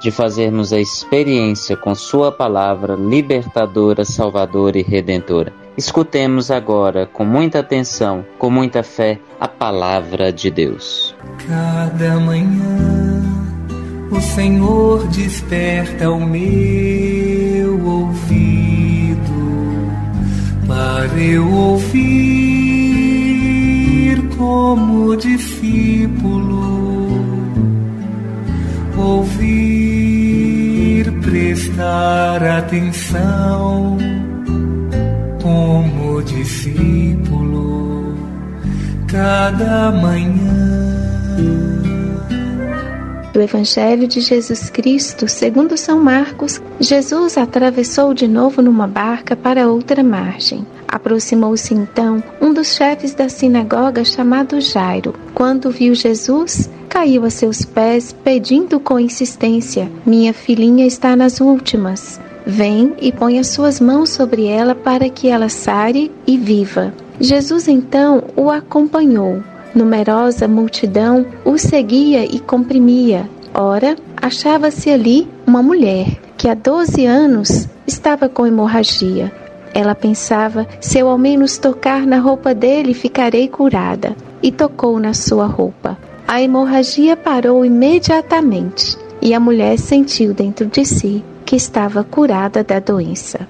de fazermos a experiência com Sua palavra libertadora, salvadora e redentora. Escutemos agora, com muita atenção, com muita fé, a palavra de Deus. Cada manhã o Senhor desperta o meu ouvido para eu ouvir como discípulo. Ouvir, prestar atenção como discípulo cada manhã. Do Evangelho de Jesus Cristo, segundo São Marcos, Jesus atravessou de novo numa barca para outra margem. Aproximou-se então um dos chefes da sinagoga chamado Jairo. Quando viu Jesus, caiu a seus pés, pedindo com insistência: Minha filhinha está nas últimas. Vem e põe as suas mãos sobre ela para que ela sare e viva. Jesus então o acompanhou. Numerosa multidão o seguia e comprimia. Ora, achava-se ali uma mulher que há 12 anos estava com hemorragia. Ela pensava: se eu ao menos tocar na roupa dele, ficarei curada. E tocou na sua roupa. A hemorragia parou imediatamente e a mulher sentiu dentro de si que estava curada da doença.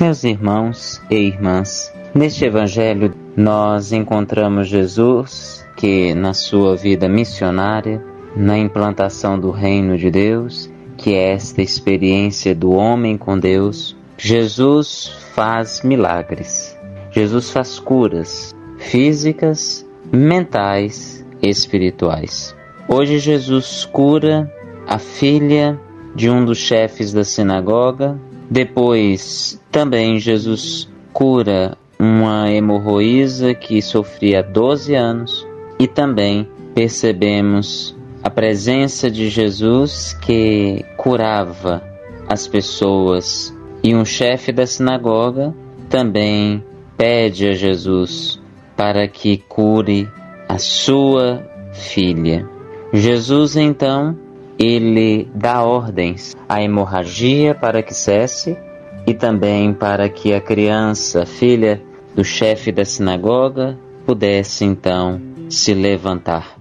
Meus irmãos e irmãs, neste Evangelho nós encontramos Jesus que, na sua vida missionária, na implantação do reino de Deus, que é esta experiência do homem com Deus, Jesus faz milagres. Jesus faz curas físicas, mentais e espirituais. Hoje Jesus cura a filha de um dos chefes da sinagoga. Depois também Jesus cura uma hemorroísa que sofria 12 anos e também percebemos a presença de Jesus que curava as pessoas e um chefe da sinagoga também pede a Jesus para que cure a sua filha. Jesus então ele dá ordens à hemorragia para que cesse e também para que a criança, filha do chefe da sinagoga, pudesse então se levantar.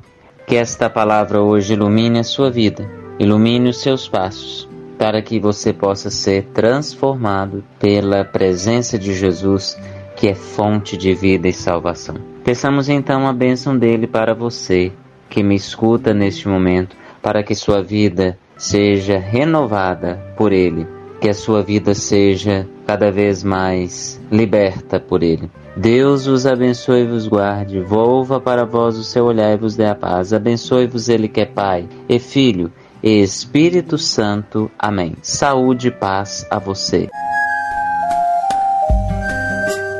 Que esta palavra hoje ilumine a sua vida, ilumine os seus passos, para que você possa ser transformado pela presença de Jesus, que é fonte de vida e salvação. Peçamos então a bênção dele para você que me escuta neste momento, para que sua vida seja renovada por ele, que a sua vida seja cada vez mais liberta por ele. Deus os abençoe e vos guarde, volva para vós o seu olhar e vos dê a paz. Abençoe-vos ele que é Pai, e Filho, e Espírito Santo. Amém. Saúde e paz a você.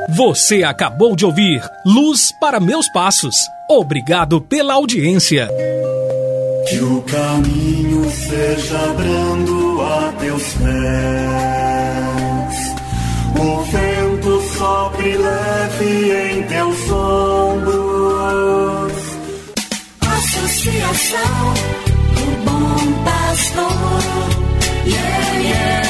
Você acabou de ouvir Luz para Meus Passos. Obrigado pela audiência. Que o caminho seja brando a teus pés. O vento sopre leve em teus ombros. Associação do Bom Pastor. Yeah, yeah.